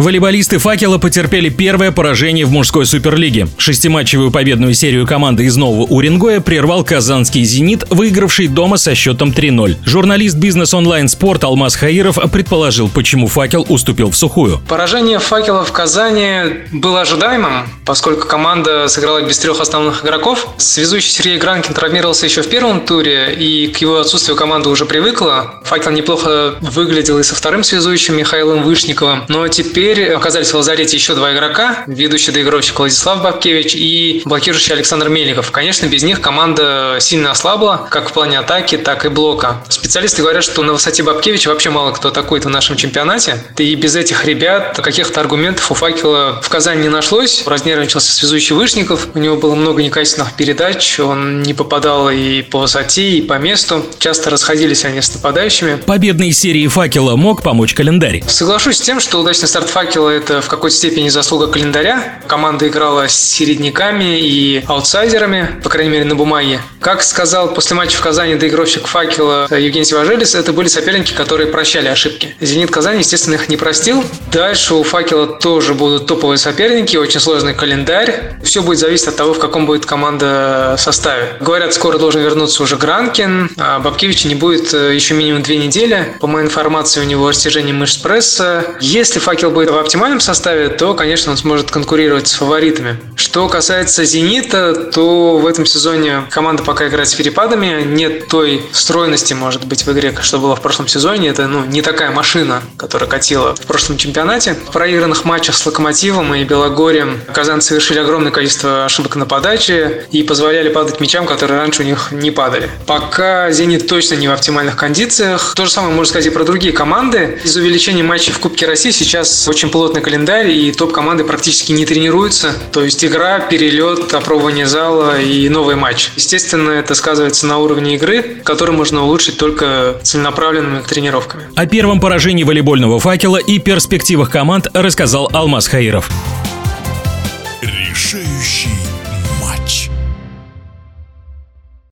Волейболисты «Факела» потерпели первое поражение в мужской суперлиге. Шестиматчевую победную серию команды из Нового Уренгоя прервал казанский «Зенит», выигравший дома со счетом 3-0. Журналист бизнес онлайн спорт Алмаз Хаиров предположил, почему «Факел» уступил в сухую. Поражение «Факела» в Казани было ожидаемым, поскольку команда сыграла без трех основных игроков. Связующий Сергей Гранкин травмировался еще в первом туре, и к его отсутствию команда уже привыкла. «Факел» неплохо выглядел и со вторым связующим Михаилом Вышниковым, но теперь Теперь оказались в лазарете еще два игрока, ведущий доигровщик Владислав Бабкевич и блокирующий Александр Мельников. Конечно, без них команда сильно ослабла, как в плане атаки, так и блока. Специалисты говорят, что на высоте Бабкевича вообще мало кто атакует в нашем чемпионате. И без этих ребят каких-то аргументов у Факела в Казани не нашлось. Разнервничался связующий Вышников. У него было много некачественных передач. Он не попадал и по высоте, и по месту. Часто расходились они с нападающими. Победной серии Факела мог помочь календарь. Соглашусь с тем, что удачный старт факела – это в какой-то степени заслуга календаря. Команда играла с середняками и аутсайдерами, по крайней мере, на бумаге. Как сказал после матча в Казани доигровщик факела Евгений Сиважелис, это были соперники, которые прощали ошибки. «Зенит Казань», естественно, их не простил. Дальше у факела тоже будут топовые соперники, очень сложный календарь. Все будет зависеть от того, в каком будет команда составе. Говорят, скоро должен вернуться уже Гранкин, а Бабкевича не будет э, еще минимум две недели. По моей информации, у него растяжение мышц пресса. Если факел будет в оптимальном составе, то, конечно, он сможет конкурировать с фаворитами. Что касается «Зенита», то в этом сезоне команда пока играет с перепадами. Нет той стройности, может быть, в игре, что было в прошлом сезоне. Это ну, не такая машина, которая катила в прошлом чемпионате. В проигранных матчах с «Локомотивом» и «Белогорием» казанцы совершили огромное количество ошибок на подаче и позволяли падать мячам, которые раньше у них не падали. Пока «Зенит» точно не в оптимальных кондициях. То же самое можно сказать и про другие команды. Из увеличения матчей в Кубке России сейчас очень плотный календарь, и топ-команды практически не тренируются. То есть игра, перелет, опробование зала и новый матч. Естественно, это сказывается на уровне игры, который можно улучшить только целенаправленными тренировками. О первом поражении волейбольного факела и перспективах команд рассказал Алмаз Хаиров. Решающий